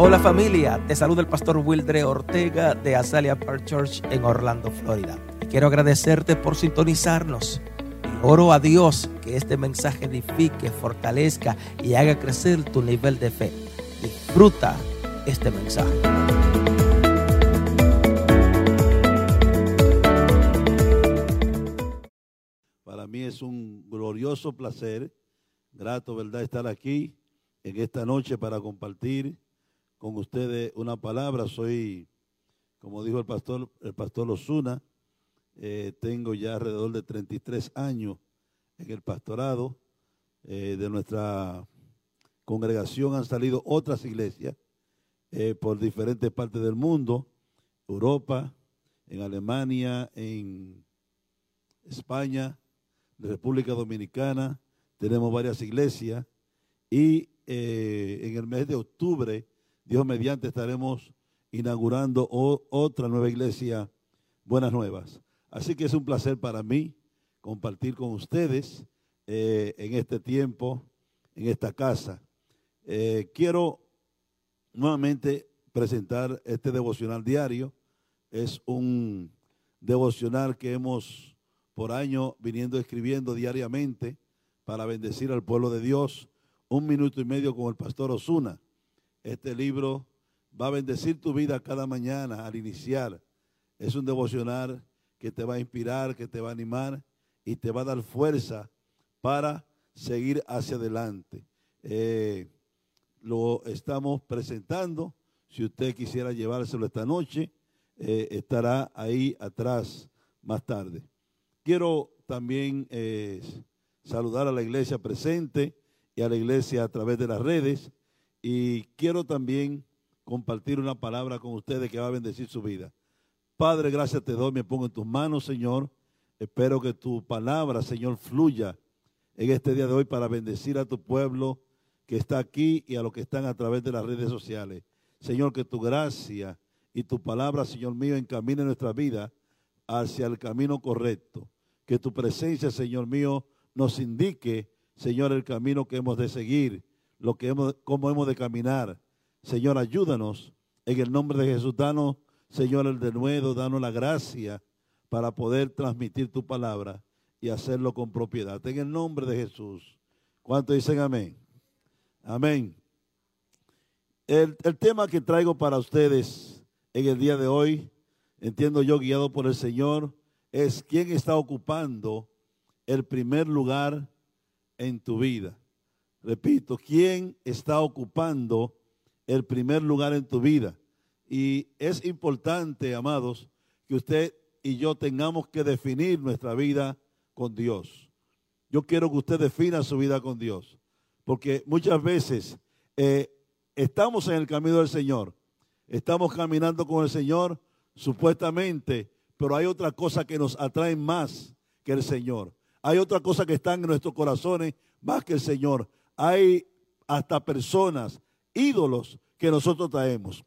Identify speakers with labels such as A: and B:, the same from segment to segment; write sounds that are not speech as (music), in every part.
A: Hola familia, te saluda el pastor Wildre Ortega de Azalea Park Church en Orlando, Florida. quiero agradecerte por sintonizarnos. oro a Dios que este mensaje edifique, fortalezca y haga crecer tu nivel de fe. Disfruta este mensaje.
B: Para mí es un glorioso placer, grato, ¿verdad?, estar aquí en esta noche para compartir con ustedes una palabra. Soy, como dijo el pastor, el pastor Osuna, eh, tengo ya alrededor de 33 años en el pastorado. Eh, de nuestra congregación han salido otras iglesias eh, por diferentes partes del mundo, Europa, en Alemania, en España, República Dominicana, tenemos varias iglesias y en el mes de octubre Dios mediante estaremos inaugurando otra nueva iglesia, Buenas Nuevas. Así que es un placer para mí compartir con ustedes eh, en este tiempo, en esta casa. Eh, quiero nuevamente presentar este devocional diario. Es un devocional que hemos por año viniendo escribiendo diariamente para bendecir al pueblo de Dios. Un minuto y medio con el pastor Osuna. Este libro va a bendecir tu vida cada mañana al iniciar. Es un devocional que te va a inspirar, que te va a animar y te va a dar fuerza para seguir hacia adelante. Eh, lo estamos presentando. Si usted quisiera llevárselo esta noche, eh, estará ahí atrás más tarde. Quiero también eh, saludar a la iglesia presente y a la iglesia a través de las redes. Y quiero también compartir una palabra con ustedes que va a bendecir su vida. Padre, gracias te doy, me pongo en tus manos, Señor. Espero que tu palabra, Señor, fluya en este día de hoy para bendecir a tu pueblo que está aquí y a los que están a través de las redes sociales. Señor, que tu gracia y tu palabra, Señor mío, encamine nuestra vida hacia el camino correcto. Que tu presencia, Señor mío, nos indique, Señor, el camino que hemos de seguir lo que hemos, cómo hemos de caminar. Señor, ayúdanos. En el nombre de Jesús, danos, Señor, el de nuevo, danos la gracia para poder transmitir tu palabra y hacerlo con propiedad. En el nombre de Jesús. ¿Cuántos dicen amén? Amén. El, el, tema que traigo para ustedes en el día de hoy, entiendo yo guiado por el Señor, es quién está ocupando el primer lugar en tu vida. Repito, ¿quién está ocupando el primer lugar en tu vida? Y es importante, amados, que usted y yo tengamos que definir nuestra vida con Dios. Yo quiero que usted defina su vida con Dios, porque muchas veces eh, estamos en el camino del Señor, estamos caminando con el Señor supuestamente, pero hay otra cosa que nos atrae más que el Señor. Hay otra cosa que está en nuestros corazones más que el Señor hay hasta personas, ídolos que nosotros traemos.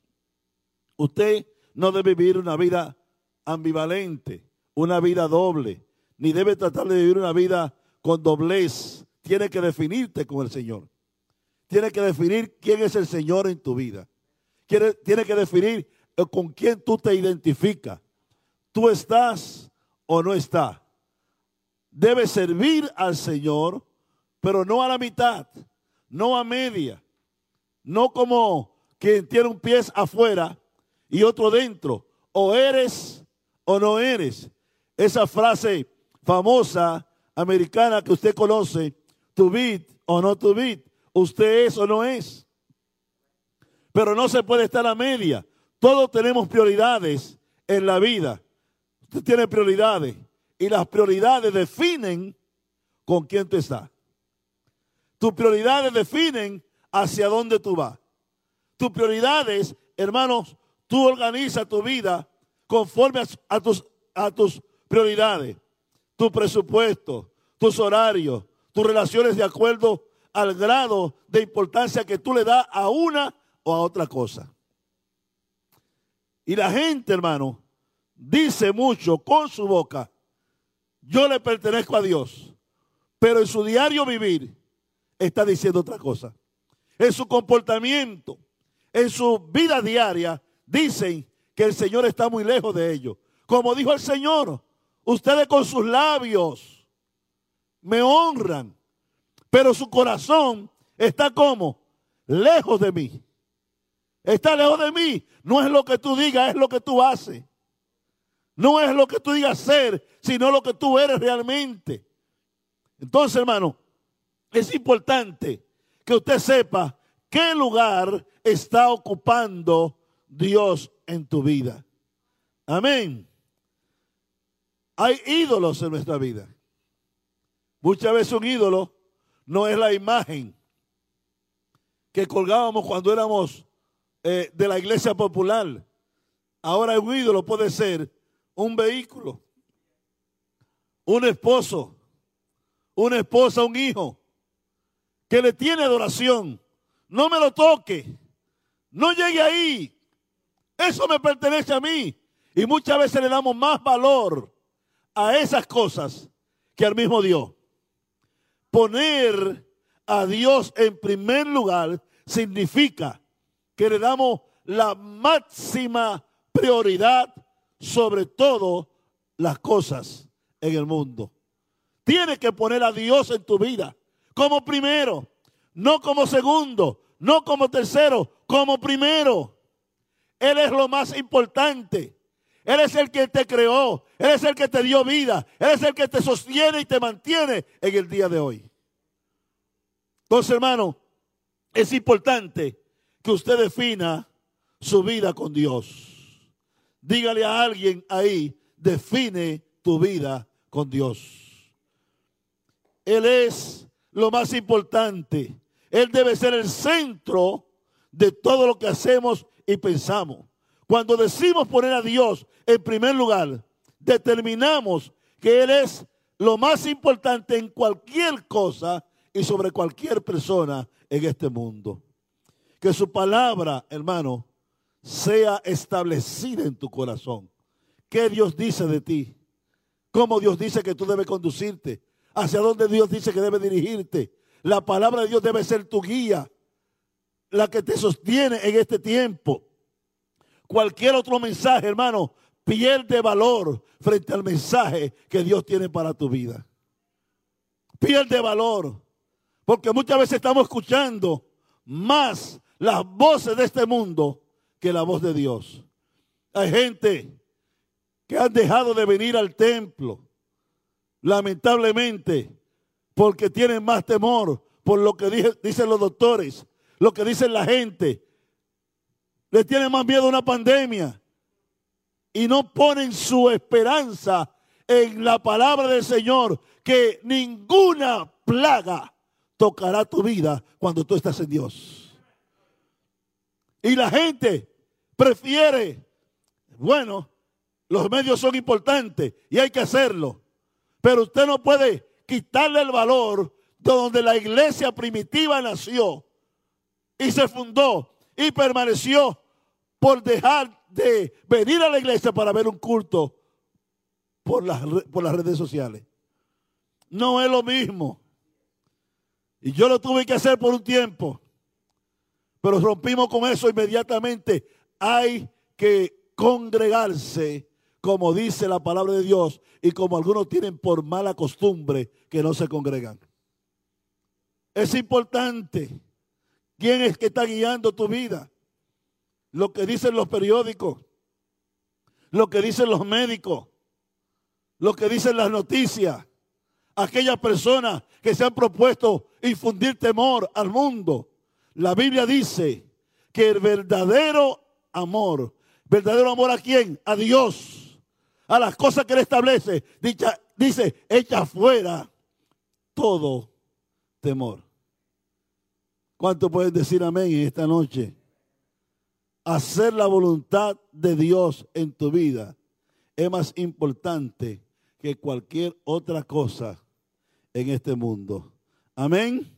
B: Usted no debe vivir una vida ambivalente, una vida doble, ni debe tratar de vivir una vida con doblez. Tiene que definirte con el Señor. Tiene que definir quién es el Señor en tu vida. Tiene que definir eh, con quién tú te identificas. Tú estás o no estás. Debes servir al Señor pero no a la mitad, no a media, no como quien tiene un pie afuera y otro dentro. O eres o no eres. Esa frase famosa americana que usted conoce, to be o no to be, usted es o no es. Pero no se puede estar a media. Todos tenemos prioridades en la vida. Usted tiene prioridades y las prioridades definen con quién tú estás. Tus prioridades definen hacia dónde tú vas. Tus prioridades, hermanos, tú organizas tu vida conforme a, tus, a tus prioridades. Tu presupuesto, tus horarios, tus relaciones de acuerdo al grado de importancia que tú le das a una o a otra cosa. Y la gente, hermano, dice mucho con su boca, yo le pertenezco a Dios, pero en su diario vivir está diciendo otra cosa. En su comportamiento, en su vida diaria dicen que el Señor está muy lejos de ellos. Como dijo el Señor, ustedes con sus labios me honran, pero su corazón está como lejos de mí. Está lejos de mí. No es lo que tú digas, es lo que tú haces. No es lo que tú digas ser, sino lo que tú eres realmente. Entonces, hermano, es importante que usted sepa qué lugar está ocupando Dios en tu vida. Amén. Hay ídolos en nuestra vida. Muchas veces un ídolo no es la imagen que colgábamos cuando éramos eh, de la iglesia popular. Ahora un ídolo puede ser un vehículo, un esposo, una esposa, un hijo, que le tiene adoración. No me lo toque, no llegue ahí. Eso me pertenece a mí. Y muchas veces le damos más valor a esas cosas que al mismo Dios. Poner a Dios en primer lugar significa que le damos la máxima prioridad sobre todo las cosas en el mundo. Tienes que poner a Dios en tu vida como primero, no como segundo, no como tercero, como primero. Él es lo más importante. Él es el que te creó. Él es el que te dio vida. Él es el que te sostiene y te mantiene en el día de hoy. Entonces, hermano, es importante que usted defina su vida con Dios. Dígale a alguien ahí, define tu vida con Dios. Él es lo más importante. Él debe ser el centro de todo lo que hacemos y pensamos. Cuando decimos poner a Dios en primer lugar, determinamos que Él es lo más importante en cualquier cosa y sobre cualquier persona en este mundo. Que su palabra, hermano, sea establecida en tu corazón. ¿Qué Dios dice de ti? ¿Cómo Dios dice que tú debes conducirte? ¿Hacia dónde Dios dice que debes dirigirte? La palabra de Dios debe ser tu guía, la que te sostiene en este tiempo cualquier otro mensaje, hermano, pierde valor frente al mensaje que Dios tiene para tu vida. Pierde valor. Porque muchas veces estamos escuchando más las voces de este mundo que la voz de Dios. Hay gente que han dejado de venir al templo, lamentablemente, porque tienen más temor por lo que dicen los doctores, lo que dicen la gente, le tienen más miedo a una pandemia y no ponen su esperanza en la palabra del Señor, que ninguna plaga tocará tu vida cuando tú estás en Dios. Y la gente prefiere, bueno, los medios son importantes y hay que hacerlo, pero usted no puede quitarle el valor de donde la iglesia primitiva nació y se fundó y permaneció por dejar de venir a la iglesia para ver un culto por las, por las redes sociales. No es lo mismo. Y yo lo tuve que hacer por un tiempo. Pero rompimos con eso inmediatamente. Hay que congregarse, como dice la palabra de Dios, y como algunos tienen por mala costumbre que no se congregan. Es importante. ¿Quién es que está guiando tu vida? lo que dicen los periódicos, lo que dicen los médicos, lo que dicen las noticias, aquellas personas que se han propuesto infundir temor al mundo. La Biblia dice que el verdadero amor, verdadero amor a quién? A Dios, a las cosas que Él establece, dice, echa fuera todo temor. ¿Cuánto pueden decir amén en esta noche? hacer la voluntad de Dios en tu vida es más importante que cualquier otra cosa en este mundo. Amén.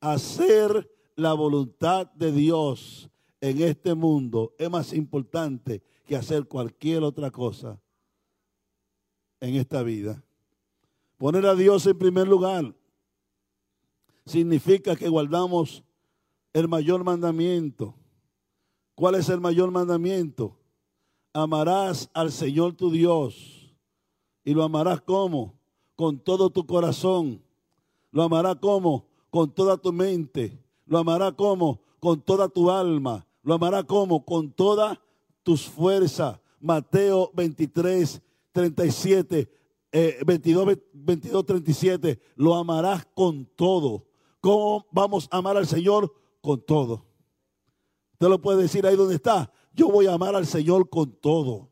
B: Hacer la voluntad de Dios en este mundo es más importante que hacer cualquier otra cosa en esta vida. Poner a Dios en primer lugar significa que guardamos el mayor mandamiento ¿Cuál es el mayor mandamiento? Amarás al Señor tu Dios. Y lo amarás como? Con todo tu corazón. Lo amarás como? Con toda tu mente. Lo amarás como? Con toda tu alma. Lo amarás como? Con toda tus fuerzas. Mateo 23, 37. 22, 22, 37. Lo amarás con todo. ¿Cómo vamos a amar al Señor? Con todo. Usted lo puede decir ahí donde está. Yo voy a amar al Señor con todo.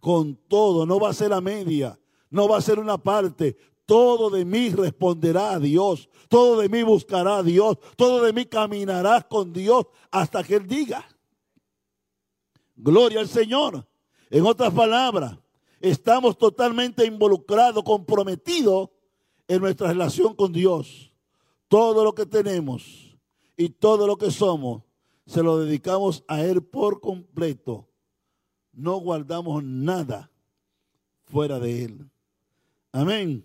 B: Con todo. No va a ser a media. No va a ser una parte. Todo de mí responderá a Dios. Todo de mí buscará a Dios. Todo de mí caminará con Dios hasta que Él diga. Gloria al Señor. En otras palabras, estamos totalmente involucrados, comprometidos en nuestra relación con Dios. Todo lo que tenemos y todo lo que somos se lo dedicamos a Él por completo. No guardamos nada fuera de Él. Amén.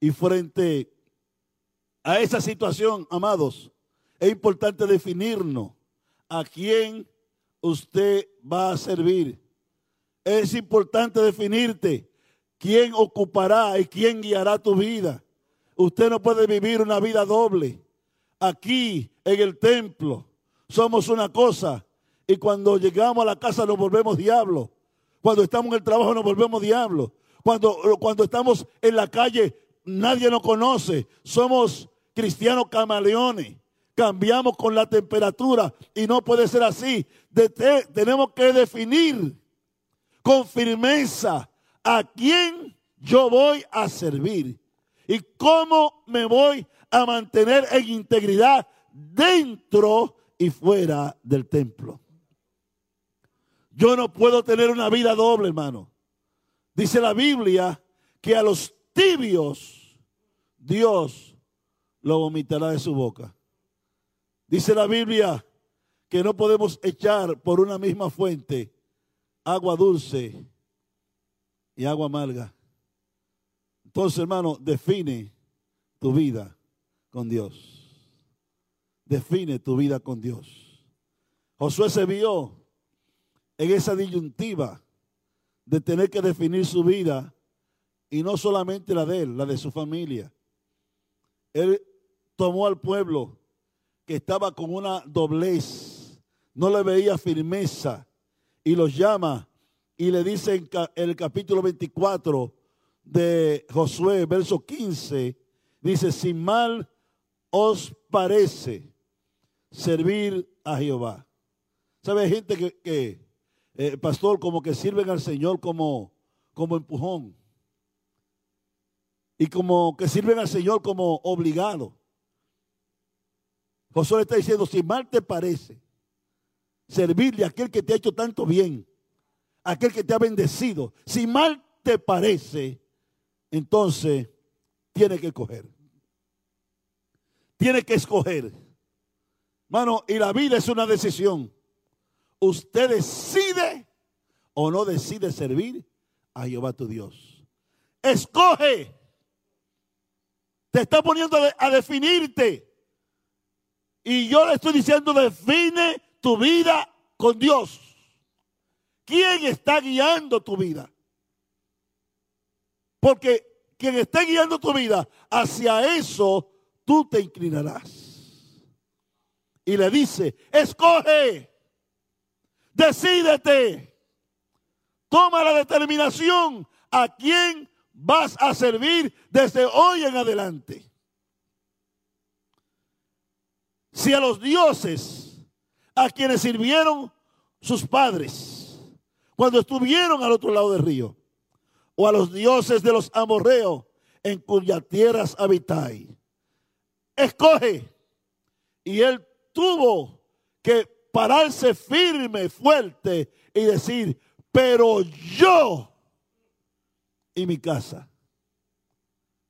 B: Y frente a esa situación, amados, es importante definirnos a quién usted va a servir. Es importante definirte quién ocupará y quién guiará tu vida. Usted no puede vivir una vida doble. Aquí en el templo somos una cosa y cuando llegamos a la casa nos volvemos diablo. Cuando estamos en el trabajo nos volvemos diablo. Cuando, cuando estamos en la calle nadie nos conoce. Somos cristianos camaleones. Cambiamos con la temperatura y no puede ser así. tenemos que definir con firmeza a quién yo voy a servir y cómo me voy a mantener en integridad dentro y fuera del templo. Yo no puedo tener una vida doble, hermano. Dice la Biblia que a los tibios Dios lo vomitará de su boca. Dice la Biblia que no podemos echar por una misma fuente agua dulce y agua amarga. Entonces, hermano, define tu vida con Dios define tu vida con Dios. Josué se vio en esa disyuntiva de tener que definir su vida y no solamente la de él, la de su familia. Él tomó al pueblo que estaba con una doblez, no le veía firmeza y los llama y le dice en el capítulo 24 de Josué, verso 15, dice, sin mal os parece servir a Jehová. ¿Sabe? gente que, eh, pastor, como que sirven al Señor como, como empujón. Y como que sirven al Señor como obligado. Josué está diciendo, si mal te parece servirle a aquel que te ha hecho tanto bien, aquel que te ha bendecido, si mal te parece, entonces tiene que escoger. Tiene que escoger. Mano, y la vida es una decisión. Usted decide o no decide servir a Jehová tu Dios. Escoge. Te está poniendo a definirte. Y yo le estoy diciendo, define tu vida con Dios. ¿Quién está guiando tu vida? Porque quien esté guiando tu vida, hacia eso tú te inclinarás y le dice, escoge, decídete, toma la determinación a quién vas a servir desde hoy en adelante. Si a los dioses a quienes sirvieron sus padres cuando estuvieron al otro lado del río, o a los dioses de los amorreos en cuyas tierras habitáis, escoge y él tuvo que pararse firme, fuerte y decir, pero yo y mi casa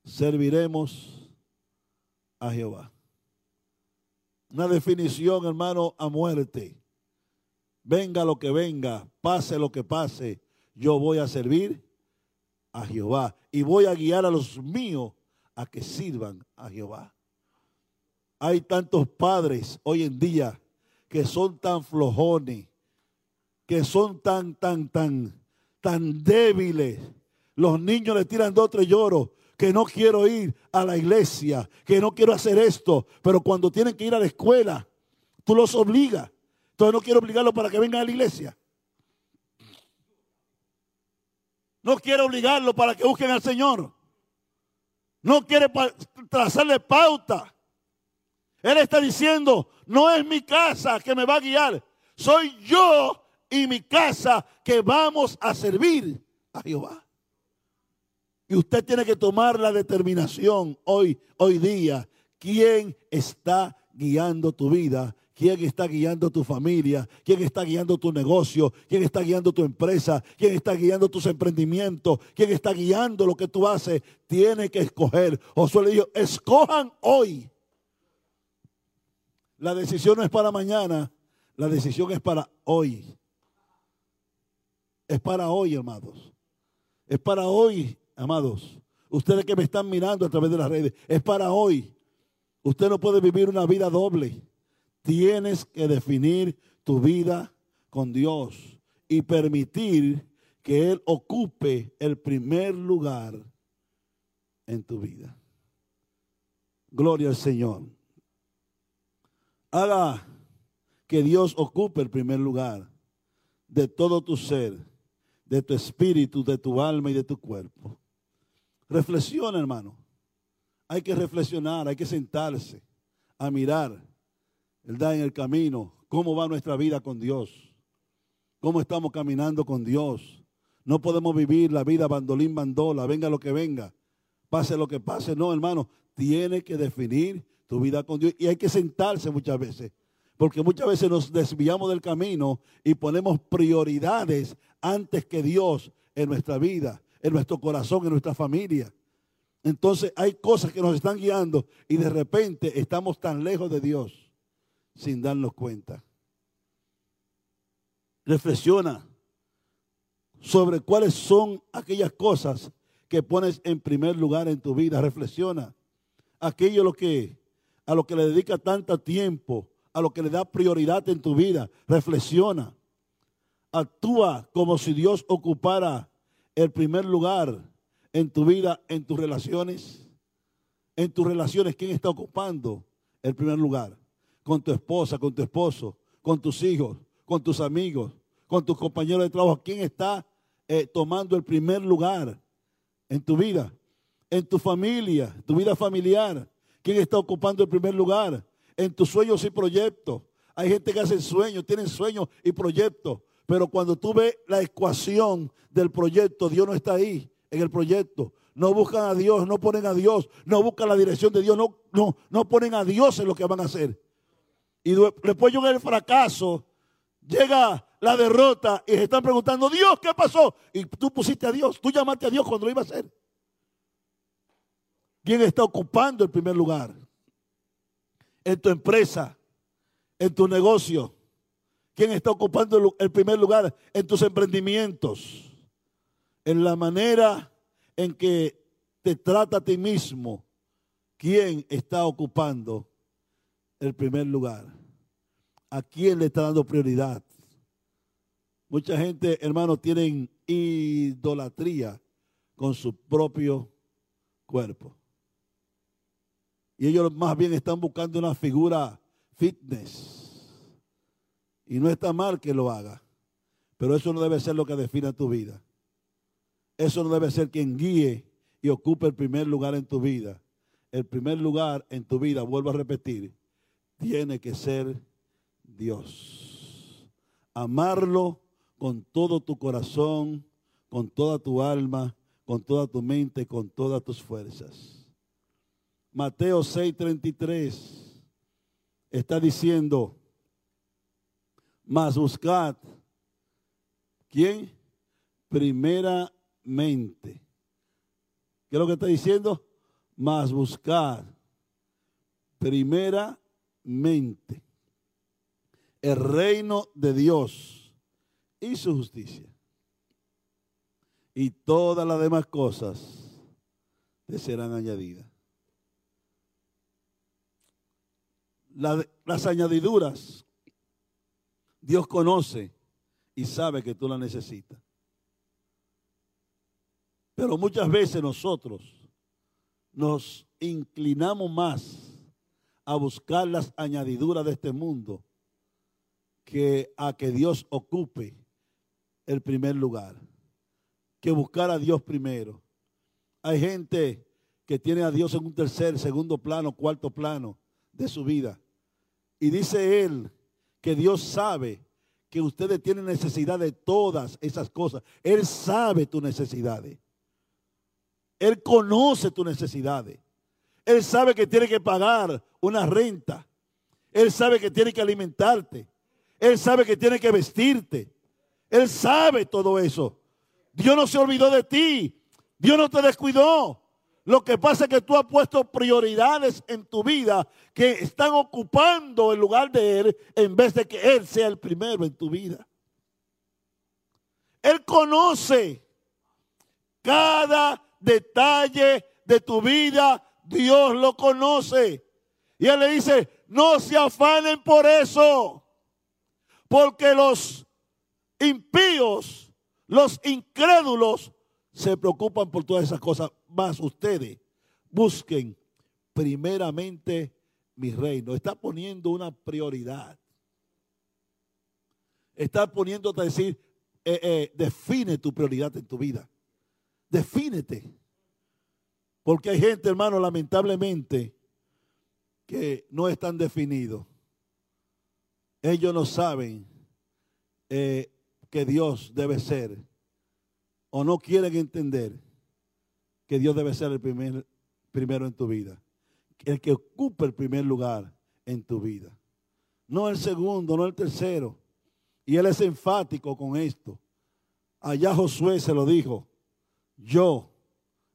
B: serviremos a Jehová. Una definición, hermano, a muerte. Venga lo que venga, pase lo que pase, yo voy a servir a Jehová y voy a guiar a los míos a que sirvan a Jehová. Hay tantos padres hoy en día que son tan flojones, que son tan, tan, tan, tan débiles. Los niños le tiran dos tres lloros, que no quiero ir a la iglesia, que no quiero hacer esto, pero cuando tienen que ir a la escuela, tú los obligas. Entonces no quiero obligarlos para que vengan a la iglesia. No quiero obligarlos para que busquen al Señor. No quiere trazarle pauta. Él está diciendo, no es mi casa que me va a guiar, soy yo y mi casa que vamos a servir a Jehová. Y usted tiene que tomar la determinación hoy, hoy día, quién está guiando tu vida, quién está guiando tu familia, quién está guiando tu negocio, quién está guiando tu empresa, quién está guiando tus emprendimientos, quién está guiando lo que tú haces. Tiene que escoger. Josué le dijo, escojan hoy. La decisión no es para mañana, la decisión es para hoy. Es para hoy, amados. Es para hoy, amados. Ustedes que me están mirando a través de las redes, es para hoy. Usted no puede vivir una vida doble. Tienes que definir tu vida con Dios y permitir que Él ocupe el primer lugar en tu vida. Gloria al Señor. Haga que Dios ocupe el primer lugar de todo tu ser de tu espíritu, de tu alma y de tu cuerpo. Reflexiona, hermano. Hay que reflexionar, hay que sentarse a mirar, ¿verdad? En el camino, cómo va nuestra vida con Dios, cómo estamos caminando con Dios. No podemos vivir la vida bandolín bandola, venga lo que venga, pase lo que pase. No, hermano, tiene que definir tu vida con Dios y hay que sentarse muchas veces porque muchas veces nos desviamos del camino y ponemos prioridades antes que Dios en nuestra vida, en nuestro corazón, en nuestra familia. Entonces hay cosas que nos están guiando y de repente estamos tan lejos de Dios sin darnos cuenta. Reflexiona sobre cuáles son aquellas cosas que pones en primer lugar en tu vida. Reflexiona aquello lo que, a lo que le dedica tanto tiempo, a lo que le da prioridad en tu vida. Reflexiona. Actúa como si Dios ocupara el primer lugar en tu vida, en tus relaciones. En tus relaciones, ¿quién está ocupando el primer lugar? Con tu esposa, con tu esposo, con tus hijos, con tus amigos, con tus compañeros de trabajo. ¿Quién está eh, tomando el primer lugar en tu vida? En tu familia, tu vida familiar. ¿Quién está ocupando el primer lugar? en tus sueños y proyectos. Hay gente que hace sueños, tienen sueños y proyectos, pero cuando tú ves la ecuación del proyecto, Dios no está ahí en el proyecto. No buscan a Dios, no ponen a Dios, no buscan la dirección de Dios, no, no, no ponen a Dios en lo que van a hacer. Y después llega el fracaso, llega la derrota y se están preguntando, Dios, ¿qué pasó? Y tú pusiste a Dios, tú llamaste a Dios cuando lo iba a hacer. ¿Quién está ocupando el primer lugar? en tu empresa, en tu negocio? ¿Quién está ocupando el primer lugar en tus emprendimientos? En la manera en que te trata a ti mismo. ¿Quién está ocupando el primer lugar? ¿A quién le está dando prioridad? Mucha gente, hermano, tienen idolatría con su propio cuerpo. Y ellos más bien están buscando una figura fitness. Y no está mal que lo haga. Pero eso no debe ser lo que defina tu vida. Eso no debe ser quien guíe y ocupe el primer lugar en tu vida. El primer lugar en tu vida, vuelvo a repetir, tiene que ser Dios. Amarlo con todo tu corazón, con toda tu alma, con toda tu mente, con todas tus fuerzas. Mateo 6:33 está diciendo, mas buscad, ¿quién? Primeramente. ¿Qué es lo que está diciendo? Mas buscad, primeramente, el reino de Dios y su justicia. Y todas las demás cosas te serán añadidas. las añadiduras Dios conoce y sabe que tú la necesitas. Pero muchas veces nosotros nos inclinamos más a buscar las añadiduras de este mundo que a que Dios ocupe el primer lugar, que buscar a Dios primero. Hay gente que tiene a Dios en un tercer, segundo plano, cuarto plano de su vida. Y dice él que Dios sabe que ustedes tienen necesidad de todas esas cosas. Él sabe tus necesidades. Él conoce tus necesidades. Él sabe que tiene que pagar una renta. Él sabe que tiene que alimentarte. Él sabe que tiene que vestirte. Él sabe todo eso. Dios no se olvidó de ti. Dios no te descuidó. Lo que pasa es que tú has puesto prioridades en tu vida que están ocupando el lugar de Él en vez de que Él sea el primero en tu vida. Él conoce cada detalle de tu vida. Dios lo conoce. Y Él le dice, no se afanen por eso. Porque los impíos, los incrédulos, se preocupan por todas esas cosas. Más ustedes busquen primeramente mi reino. Está poniendo una prioridad. Está poniéndote a decir, eh, eh, define tu prioridad en tu vida. Defínete. Porque hay gente, hermano, lamentablemente, que no están definidos. Ellos no saben eh, que Dios debe ser, o no quieren entender que Dios debe ser el primer, primero en tu vida. El que ocupe el primer lugar en tu vida. No el segundo, no el tercero. Y él es enfático con esto. Allá Josué se lo dijo, yo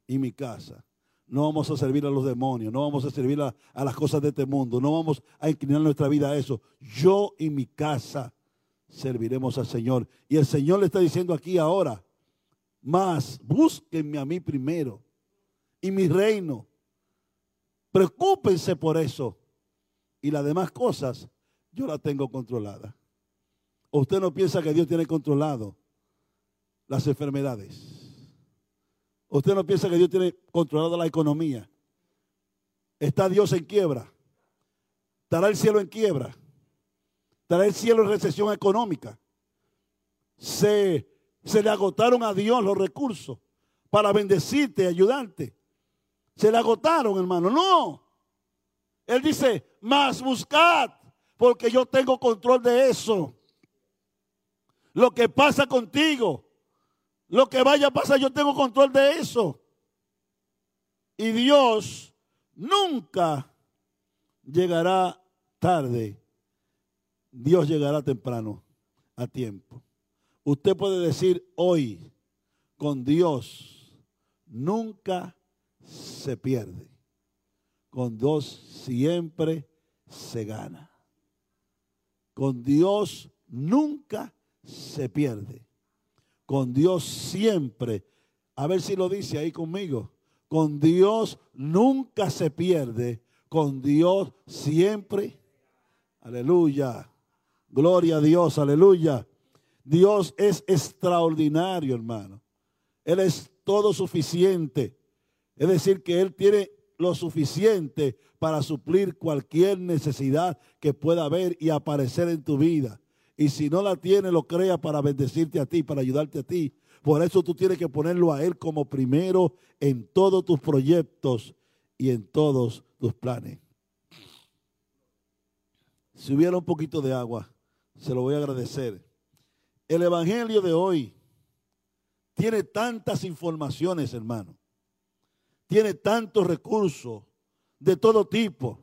B: y mi casa no vamos a servir a los demonios, no vamos a servir a, las cosas de este mundo, no vamos a inclinar nuestra vida a eso. Yo y mi casa serviremos al Señor. Y el Señor le está diciendo aquí ahora, más, búsquenme a mí primero y mi reino. Preocúpense por eso. Y las demás cosas yo las tengo controladas. usted no piensa que Dios tiene controlado las enfermedades? Usted no piensa que Dios tiene controlado la economía. Está Dios en quiebra. Estará el cielo en quiebra. Estará el cielo en recesión económica. Se, se le agotaron a Dios los recursos para bendecirte, ayudarte. Se le agotaron, hermano. No. Él dice, más buscad, porque yo tengo control de eso. Lo que pasa contigo, lo que vaya a pasar, yo tengo control de eso. Y Dios nunca llegará tarde. Dios llegará temprano, a tiempo. Usted puede decir hoy, con Dios nunca se pierde. Con Dios siempre se gana. Con Dios nunca se pierde con Dios siempre. A ver si lo dice ahí conmigo. Con Dios nunca se pierde. Con Dios siempre. Aleluya. Gloria a Dios. Aleluya. Dios es extraordinario, hermano. Él es todo suficiente. Es decir, que Él tiene lo suficiente para suplir cualquier necesidad que pueda haber y aparecer en tu vida. Y si no la tiene, lo crea para bendecirte a ti, para ayudarte a ti. Por eso tú tienes que ponerlo a Él como primero en todos tus proyectos y en todos tus planes. Si hubiera un poquito de agua, se lo voy a agradecer. El Evangelio de hoy tiene tantas informaciones, hermano. Tiene tantos recursos de todo tipo.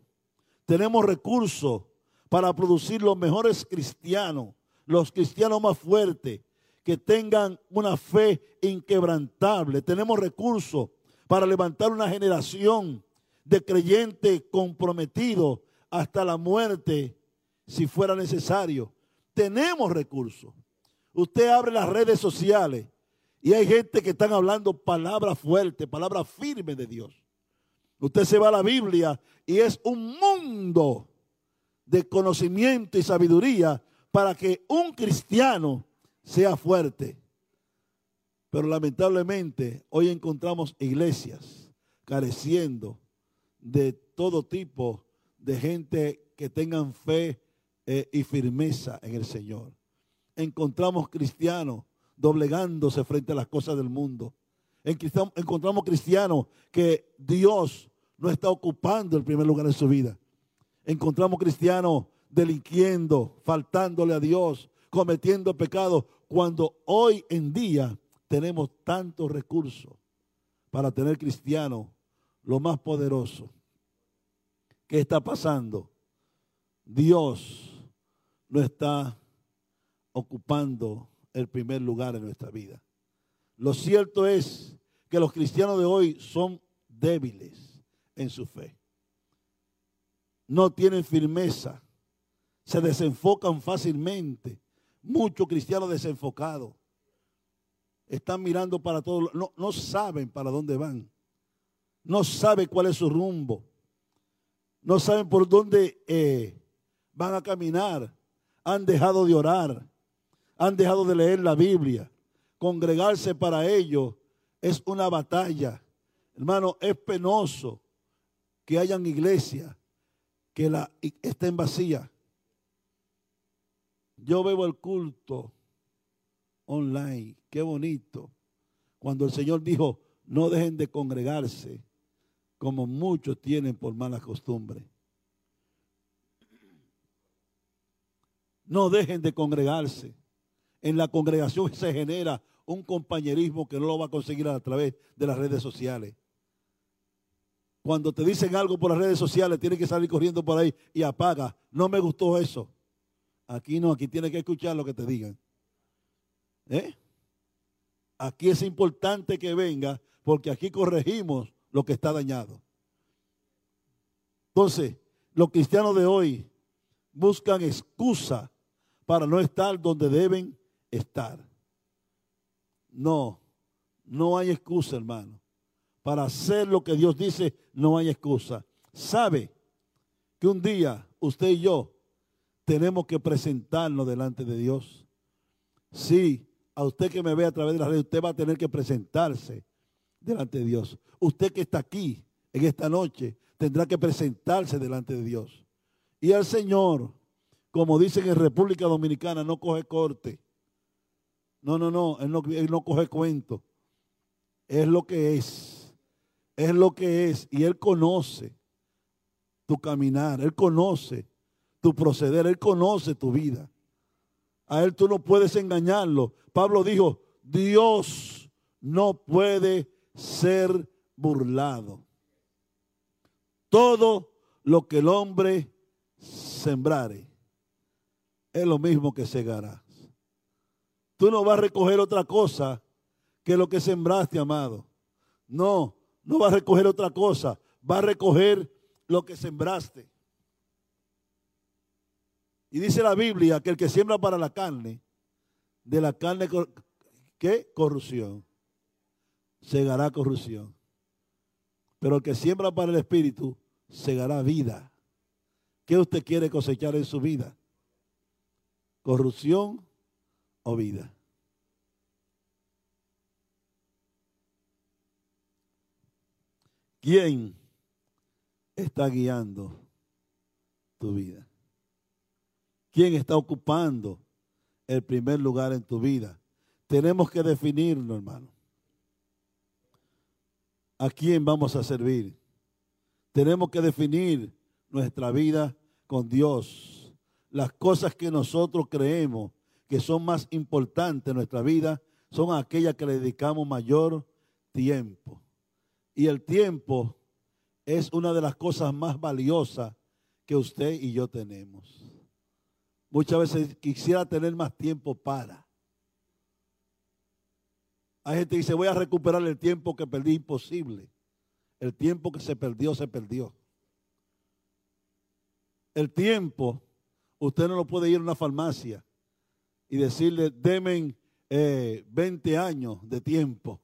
B: Tenemos recursos para producir los mejores cristianos, los cristianos más fuertes, que tengan una fe inquebrantable. Tenemos recursos para levantar una generación de creyentes comprometidos hasta la muerte, si fuera necesario. Tenemos recursos. Usted abre las redes sociales y hay gente que están hablando palabras fuertes, palabras firmes de Dios. Usted se va a la Biblia y es un mundo de conocimiento y sabiduría para que un cristiano sea fuerte. Pero lamentablemente hoy encontramos iglesias careciendo de todo tipo de gente que tengan fe eh, y firmeza en el Señor. Encontramos cristianos doblegándose frente a las cosas del mundo. Encontramos cristianos que Dios no está ocupando el primer lugar en su vida. Encontramos cristianos delinquiendo, faltándole a Dios, cometiendo pecados, cuando hoy en día tenemos tantos recursos para tener cristianos, lo más poderoso. ¿Qué está pasando? Dios no está ocupando el primer lugar en nuestra vida. Lo cierto es que los cristianos de hoy son débiles en su fe. No tienen firmeza, se desenfocan fácilmente. Muchos cristianos desenfocados están mirando para todos, no, no saben para dónde van, no saben cuál es su rumbo, no saben por dónde eh, van a caminar, han dejado de orar, han dejado de leer la Biblia. Congregarse para ellos es una batalla. Hermano, es penoso que hayan iglesias que la, estén vacías. Yo veo el culto online, qué bonito. Cuando el Señor dijo, no dejen de congregarse, como muchos tienen por mala costumbre. No dejen de congregarse. En la congregación se genera un compañerismo que no lo va a conseguir a través de las redes sociales. Cuando te dicen algo por las redes sociales, tienes que salir corriendo por ahí y apaga. No me gustó eso. Aquí no, aquí tienes que escuchar lo que te digan. ¿Eh? Aquí es importante que venga porque aquí corregimos lo que está dañado. Entonces, los cristianos de hoy buscan excusa para no estar donde deben estar. No, no hay excusa, hermano. Para hacer lo que Dios dice, no hay excusa. Sabe que un día usted y yo tenemos que presentarnos delante de Dios. Sí, a usted que me ve a través de la red, usted va a tener que presentarse delante de Dios. Usted que está aquí en esta noche tendrá que presentarse delante de Dios. Y el Señor, como dicen en República Dominicana, no coge corte. No, no, no, él no, él no coge cuento. Es lo que es. Es lo que es. Y Él conoce tu caminar. Él conoce tu proceder, Él conoce tu vida. A Él tú no puedes engañarlo. Pablo dijo, Dios no puede ser burlado. Todo lo que el hombre sembrare es lo mismo que segarás. Tú no vas a recoger otra cosa que lo que sembraste, amado. No, no vas a recoger otra cosa. Vas a recoger lo que sembraste. Y dice la Biblia que el que siembra para la carne, de la carne, ¿qué? Corrupción. Segará corrupción. Pero el que siembra para el Espíritu, segará vida. ¿Qué usted quiere cosechar en su vida? ¿Corrupción o vida? ¿Quién está guiando tu vida? ¿Quién está ocupando el primer lugar en tu vida? Tenemos que definirlo, hermano. ¿A quién vamos a servir? Tenemos que definir nuestra vida con Dios. Las cosas que nosotros creemos que son más importantes en nuestra vida son aquellas que le dedicamos mayor tiempo. Y el tiempo es una de las cosas más valiosas que usted y yo tenemos. Muchas veces quisiera tener más tiempo para. Hay gente que dice, voy a recuperar el tiempo que perdí. Imposible. El tiempo que se perdió, se perdió. El tiempo, usted no lo puede ir a una farmacia y decirle, demen 20 años de tiempo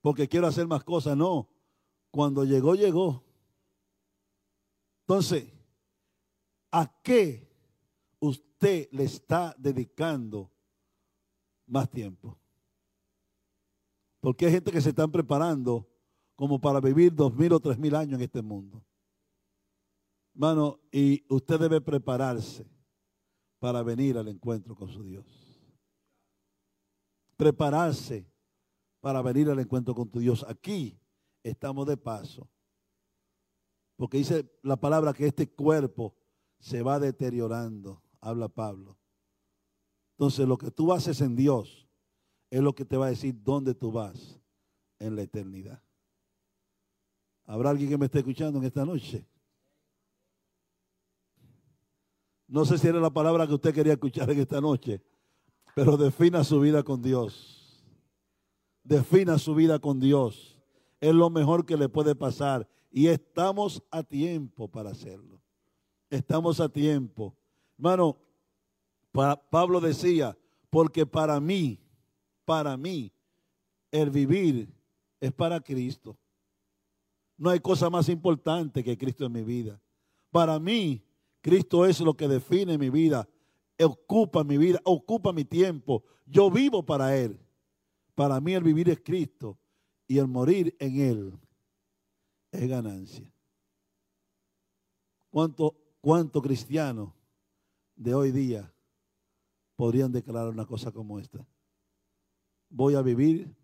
B: porque quiero hacer más cosas. No, cuando llegó, llegó. Entonces, ¿a qué usted le está dedicando más tiempo. Porque hay gente que se están preparando como para vivir dos mil o tres mil años en este mundo. Hermano, y usted debe prepararse para venir al encuentro con su Dios. Prepararse para venir al encuentro con tu Dios. Aquí estamos de paso. Porque dice la palabra que este cuerpo se va deteriorando, habla Pablo. Entonces lo que tú haces en Dios es lo que te va a decir dónde tú vas en la eternidad. ¿Habrá alguien que me esté escuchando en esta noche? No sé si era la palabra que usted quería escuchar en esta noche, pero defina su vida con Dios. Defina su vida con Dios. Es lo mejor que le puede pasar y estamos a tiempo para hacerlo. Estamos a tiempo. Hermano, Pablo decía, porque para mí, para mí, el vivir es para Cristo. No hay cosa más importante que Cristo en mi vida. Para mí, Cristo es lo que define mi vida, ocupa mi vida, ocupa mi tiempo. Yo vivo para Él. Para mí el vivir es Cristo y el morir en Él es ganancia. ¿Cuánto, cuánto cristiano de hoy día podrían declarar una cosa como esta? Voy a vivir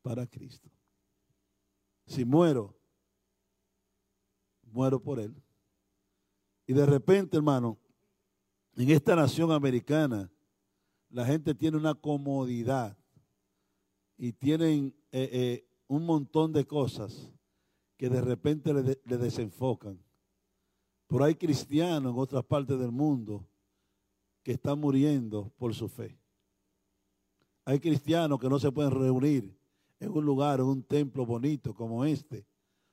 B: para Cristo. Si muero, muero por Él. Y de repente, hermano, en esta nación americana, la gente tiene una comodidad y tienen eh, eh, un montón de cosas que de repente le, le, desenfocan. Pero hay cristianos en otras partes del mundo que están muriendo por su fe. Hay cristianos que no se pueden reunir en un lugar, en un templo bonito como este,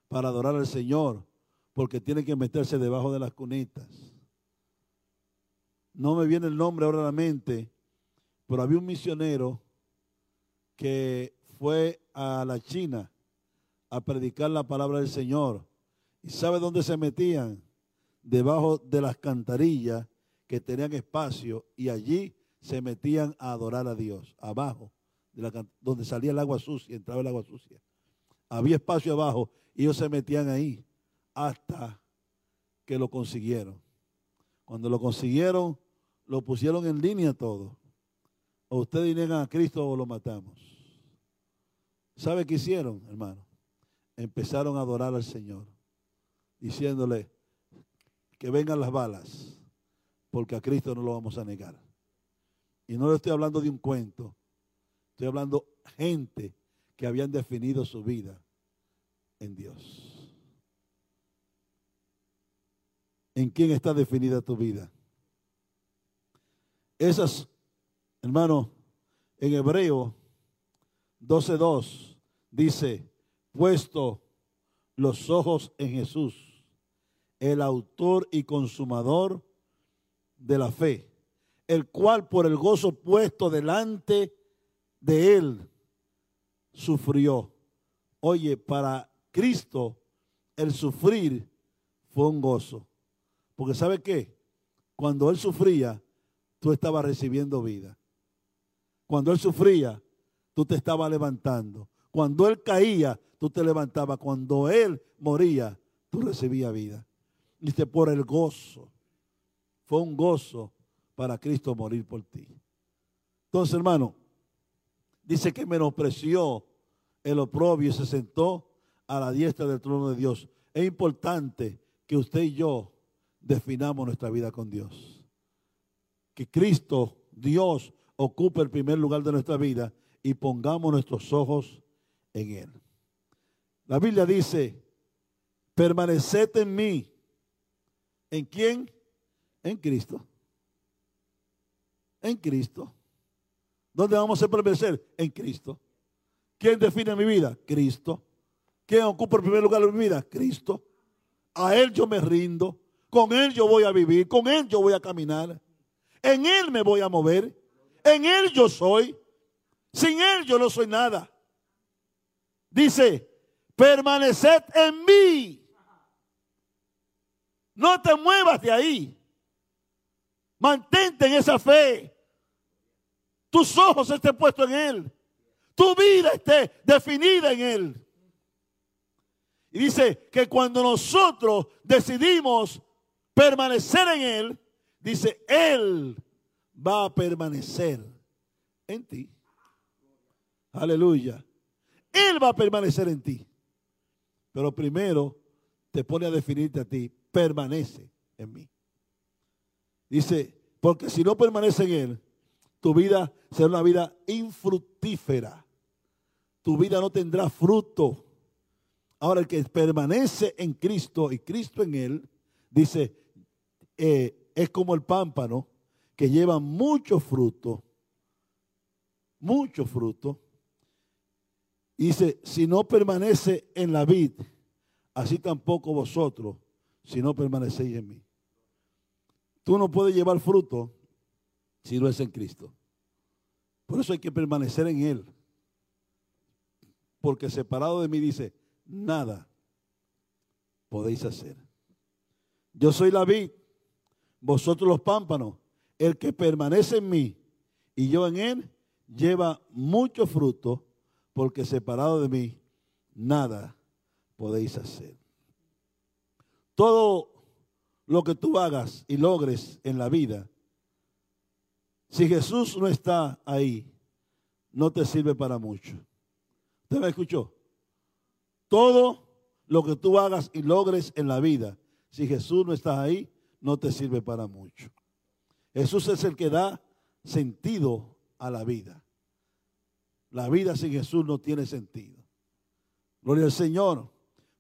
B: para adorar al Señor, porque tienen que meterse debajo de las cunitas. No me viene el nombre ahora a la mente, pero había un misionero que fue a la China a predicar la palabra del Señor. ¿Y sabe dónde se metían? Debajo de las cantarillas que tenían espacio y allí se metían a adorar a Dios, abajo, donde salía el agua sucia, entraba el agua sucia. Había espacio abajo y ellos se metían ahí hasta que lo consiguieron. Cuando lo consiguieron, lo pusieron en línea todo. O ustedes niegan a Cristo o lo matamos. ¿Sabe qué hicieron, hermano? Empezaron a adorar al Señor, diciéndole que vengan las balas, porque a Cristo no lo vamos a negar. Y no le estoy hablando de un cuento, estoy hablando gente que habían definido su vida en Dios. En quién está definida tu vida. Esas, hermano, en Hebreo 12.2 dice, puesto los ojos en Jesús, el autor y consumador de la fe, el cual por el gozo puesto delante de él sufrió. Oye, para Cristo el sufrir fue un gozo. Porque ¿sabe qué? Cuando él sufría, tú estabas recibiendo vida. Cuando él sufría, tú te estabas levantando. Cuando él caía, tú te levantabas. Cuando él moría, tú recibías vida. Dice, por el gozo. Fue un gozo para Cristo morir por ti. Entonces, hermano, dice que menospreció el oprobio y se sentó a la diestra del trono de Dios. Es importante que usted y yo definamos nuestra vida con Dios. Que Cristo, Dios, ocupe el primer lugar de nuestra vida y pongamos nuestros ojos en Él. La Biblia dice, permaneced en mí. ¿En quién? En Cristo. En Cristo. ¿Dónde vamos a permanecer? En Cristo. ¿Quién define mi vida? Cristo. ¿Quién ocupa el primer lugar de mi vida? Cristo. A Él yo me rindo. Con Él yo voy a vivir, con Él yo voy a caminar. En Él me voy a mover. En Él yo soy. Sin Él yo no soy nada. Dice, permaneced en mí. No te muevas de ahí. Mantente en esa fe. tus ojos estén puestos en Él, tu vida esté definida en Él. Y dice que cuando nosotros decidimos permanecer en Él, dice, Él va a permanecer en ti. Aleluya. Él va a permanecer en ti. Pero primero te pone a definirte a ti, permanece en mí. Dice, porque si no permanece en Él, tu vida será una vida infructífera. Tu vida no tendrá fruto. Ahora el que permanece en Cristo y Cristo en Él, dice, eh, es como el pámpano que lleva mucho fruto, mucho fruto. Dice, si no permanece en la vid, así tampoco vosotros, si no permanecéis en mí. Tú no puedes llevar fruto si no es en Cristo. Por eso hay que permanecer en Él. Porque separado de mí dice, nada podéis hacer. Yo soy la vid, vosotros los pámpanos. El que permanece en mí y yo en él, lleva mucho fruto, porque separado de mí, nada podéis hacer. Todo lo que tú hagas y logres en la vida, si Jesús no está ahí, no te sirve para mucho. ¿Usted me escuchó? Todo lo que tú hagas y logres en la vida, si Jesús no está ahí, no te sirve para mucho. Jesús es el que da sentido a la vida. La vida sin Jesús no tiene sentido. Gloria al Señor.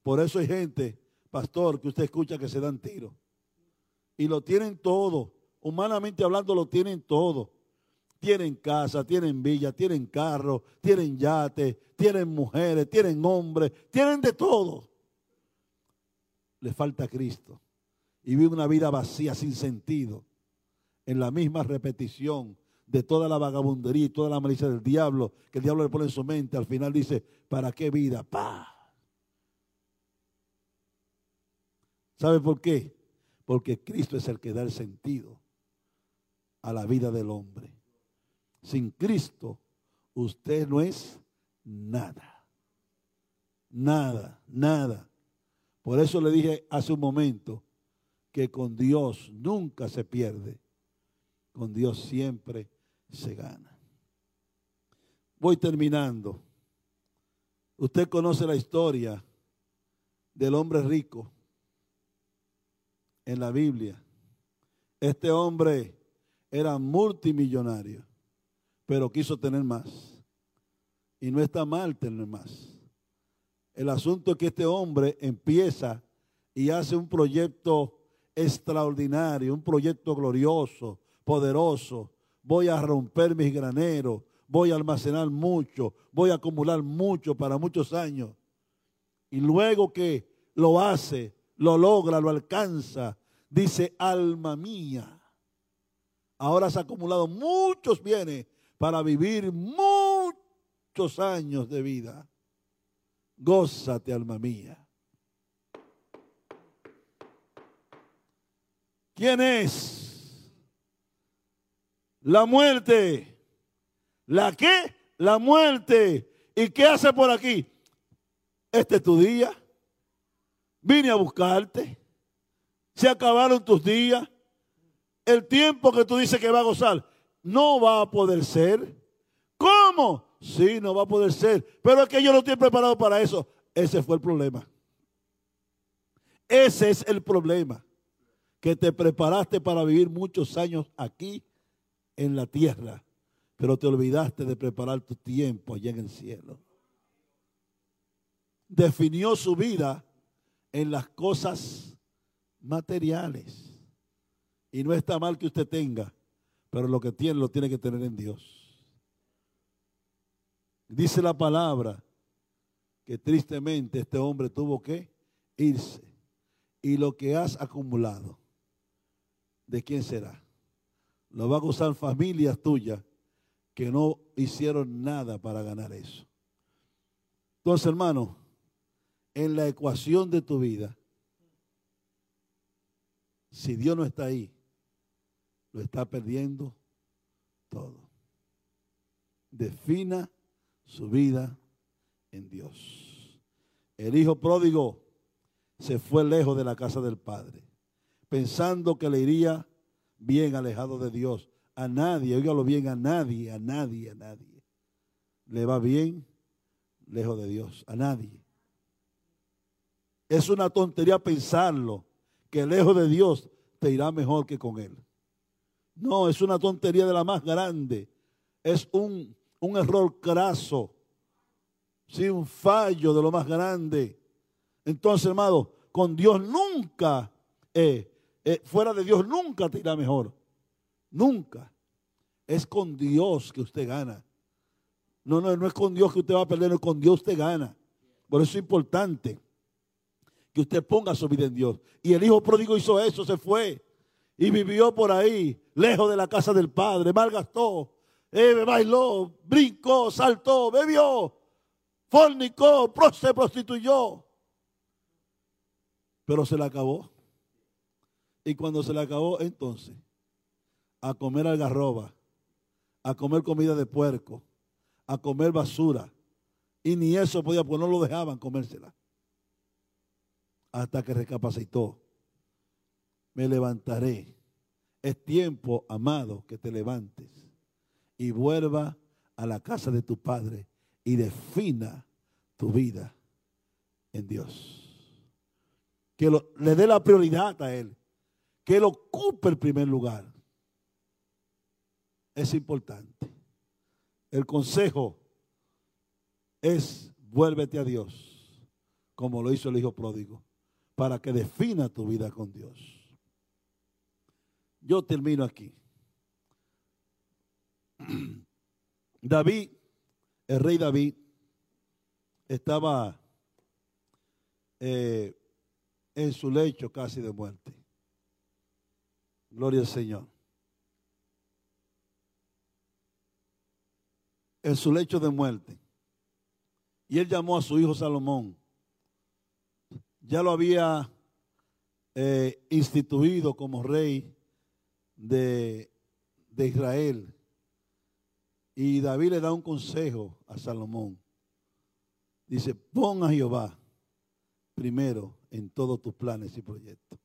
B: Por eso hay gente, pastor, que usted escucha que se dan tiros. Y lo tienen todo. Humanamente hablando, lo tienen todo. Tienen casa, tienen villa, tienen carro, tienen yate, tienen mujeres, tienen hombres, tienen de todo. Le falta Cristo. Y vive una vida vacía, sin sentido, en la misma repetición de toda la vagabundería y toda la malicia del diablo, que el diablo le pone en su mente. Al final dice, ¿para qué vida? ¡Pah! ¿Sabe por qué? Porque Cristo es el que da el sentido a la vida del hombre. Sin Cristo, usted no es nada. Nada, nada. Por eso le dije hace un momento que con Dios nunca se pierde. Con Dios siempre se gana. Voy terminando. Usted conoce la historia del hombre rico en la Biblia. Este hombre era multimillonario pero quiso tener más. Y no está mal tener más. El asunto es que este hombre empieza y hace un proyecto extraordinario, un proyecto glorioso, poderoso. Voy a romper mis graneros, voy a almacenar mucho, voy a acumular mucho para muchos años. Y luego que lo hace, lo logra, lo alcanza, dice, alma mía, ahora has acumulado muchos bienes para vivir muchos años de vida. Gózate, alma mía. ¿Quién es? La muerte. ¿La qué? La muerte. ¿Y qué hace por aquí? Este es tu día. Vine a buscarte. Se acabaron tus días. El tiempo que tú dices que va a gozar no va a poder ser. ¿Cómo? Sí, no va a poder ser. Pero es que yo no estoy preparado para eso. Ese fue el problema. Ese es el problema. Que te preparaste para vivir muchos años aquí en la tierra. Pero te olvidaste de preparar tu tiempo allá en el cielo. Definió su vida en las cosas materiales. Y no está mal que usted tenga pero lo que tiene lo tiene que tener en Dios. Dice la palabra que tristemente este hombre tuvo que irse. Y lo que has acumulado, ¿de quién será? Lo va a gozar familias tuyas que no hicieron nada para ganar eso. Entonces, hermano, en la ecuación de tu vida, si Dios no está ahí, lo está perdiendo todo. defina su vida en Dios. El hijo pródigo se fue lejos de la casa del padre, pensando que le iría bien alejado de Dios. A nadie, oígalo bien, a nadie, a nadie, a nadie. Le va bien lejos de Dios, a nadie. Es una tontería pensarlo, que lejos de Dios te irá mejor que con Él. No, es una tontería de la más grande. Es un, un error craso. Sí, un fallo de lo más grande. Entonces, hermano, con Dios nunca, eh, eh, fuera de Dios nunca te irá mejor. Nunca. Es con Dios que usted gana. No, no, no es con Dios que usted va a perder, no es con Dios usted gana. Por eso es importante que usted ponga su vida en Dios. Y el hijo pródigo hizo eso, se fue y vivió por ahí, lejos de la casa del padre, malgastó, eh, bailó, brincó, saltó, bebió, fornicó, se prostituyó. Pero se le acabó. Y cuando se le acabó, entonces, a comer algarroba, a comer comida de puerco, a comer basura. Y ni eso podía, pues no lo dejaban comérsela hasta que recapacitó. Me levantaré. Es tiempo, amado, que te levantes y vuelva a la casa de tu padre y defina tu vida en Dios. Que le dé la prioridad a Él. Que Él ocupe el primer lugar. Es importante. El consejo es vuélvete a Dios, como lo hizo el hijo pródigo para que defina tu vida con Dios. Yo termino aquí. (clears throat) David, el rey David, estaba eh, en su lecho casi de muerte. Gloria al Señor. En su lecho de muerte. Y él llamó a su hijo Salomón ya lo había eh, instituido como rey de, de Israel. Y David le da un consejo a Salomón. Dice, pon a Jehová primero en todos tus planes y proyectos.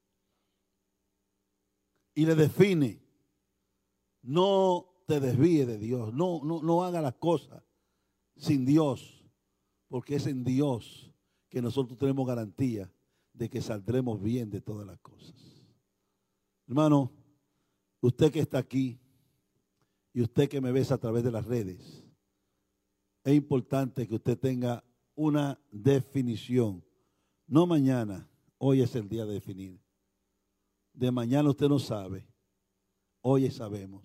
B: Y le define, no te desvíe de Dios, no, no, no haga las cosas sin Dios, porque es en Dios que nosotros tenemos garantía de que saldremos bien de todas las cosas. Hermano, usted que está aquí y usted que me ves a través de las redes, es importante que usted tenga una definición. No mañana, hoy es el día de definir. De mañana usted no sabe, hoy sabemos.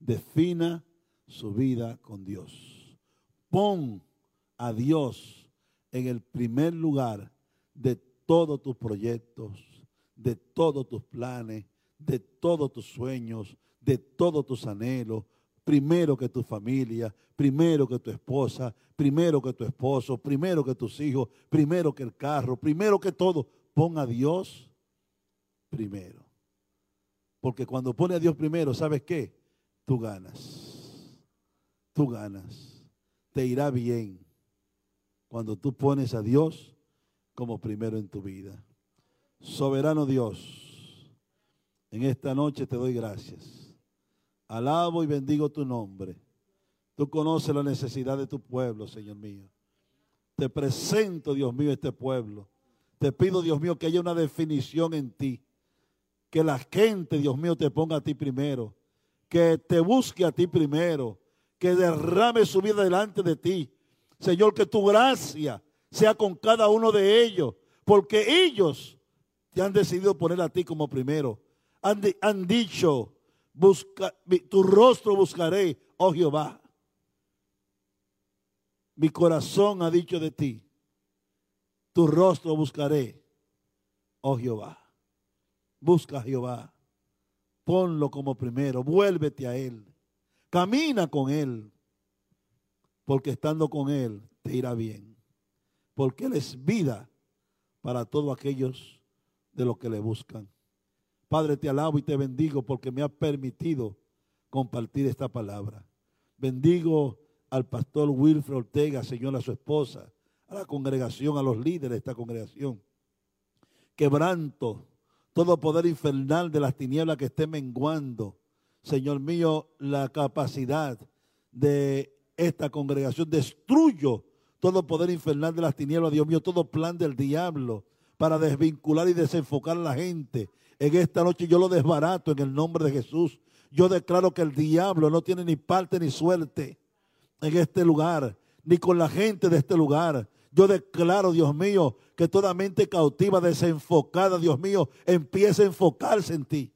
B: Defina su vida con Dios. Pon a Dios en el primer lugar de todos tus proyectos, de todos tus planes, de todos tus sueños, de todos tus anhelos. Primero que tu familia, primero que tu esposa, primero que tu esposo, primero que tus hijos, primero que el carro, primero que todo. Pon a Dios primero. Porque cuando pone a Dios primero, ¿sabes qué? Tú ganas. Tú ganas. Te irá bien cuando tú pones a Dios como primero en tu vida. Soberano Dios, en esta noche te doy gracias. Alabo y bendigo tu nombre. Tú conoces la necesidad de tu pueblo, Señor mío. Te presento, Dios mío, este pueblo. Te pido, Dios mío, que haya una definición en ti. Que la gente, Dios mío, te ponga a ti primero. Que te busque a ti primero. Que derrame su vida delante de ti Señor, que tu gracia sea con cada uno de ellos, porque ellos te han decidido poner a ti como primero. Han, dicho, busca, tu rostro buscaré, oh Jehová. Mi corazón ha dicho de ti, tu rostro buscaré, oh Jehová. Busca a Jehová, ponlo como primero, vuélvete a Él, camina con Él, porque estando con Él te irá bien, porque Él es vida para todos aquellos de los que le buscan. Padre, te alabo y te bendigo porque me ha permitido compartir esta palabra. Bendigo al pastor Wilfred Ortega, Señor, a su esposa, a la congregación, a los líderes de esta congregación. Quebranto todo poder infernal de las tinieblas que esté menguando. Señor mío, la capacidad de esta congregación. Destruyo todo poder infernal de las tinieblas, Dios mío, todo plan del diablo para desvincular y desenfocar a la gente. En esta noche yo lo desbarato en el nombre de Jesús. Yo declaro que el diablo no tiene ni parte ni suerte en este lugar, ni con la gente de este lugar. Yo declaro, Dios mío, que toda mente cautiva, desenfocada, Dios mío, empiece a enfocarse en ti.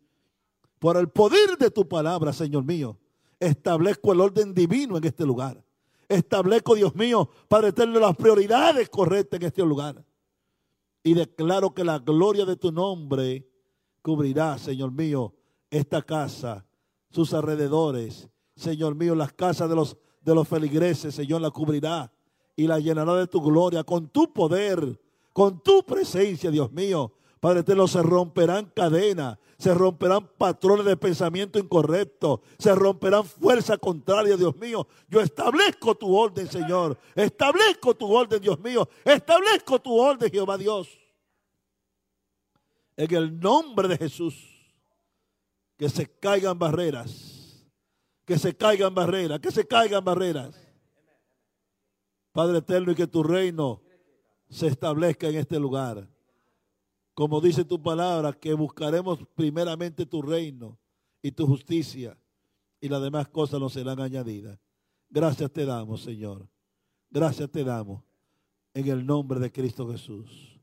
B: Por el poder de tu palabra, Señor mío, establezco el orden divino en este lugar. Establezco, Dios mío, para tener las prioridades correctas en este lugar. Y declaro que la gloria de tu nombre cubrirá, Señor mío, esta casa, sus alrededores. Señor mío, las casas de los, de los feligreses, Señor, la cubrirá y la llenará de tu gloria con tu poder, con tu presencia, Dios mío. Padre eterno, se romperán cadenas, se romperán patrones de pensamiento incorrecto, se romperán fuerzas contrarias, Dios mío. Yo establezco tu orden, Señor. Establezco tu orden, Dios mío. Establezco tu orden, Jehová Dios. En el nombre de Jesús. Que se caigan barreras. Que se caigan barreras. Que se caigan barreras. Padre eterno, y que tu reino se establezca en este lugar como dice tu palabra, que buscaremos primeramente tu reino y tu justicia y las demás cosas nos serán añadidas. Gracias te damos, Señor. Gracias te damos en el nombre de Cristo Jesús.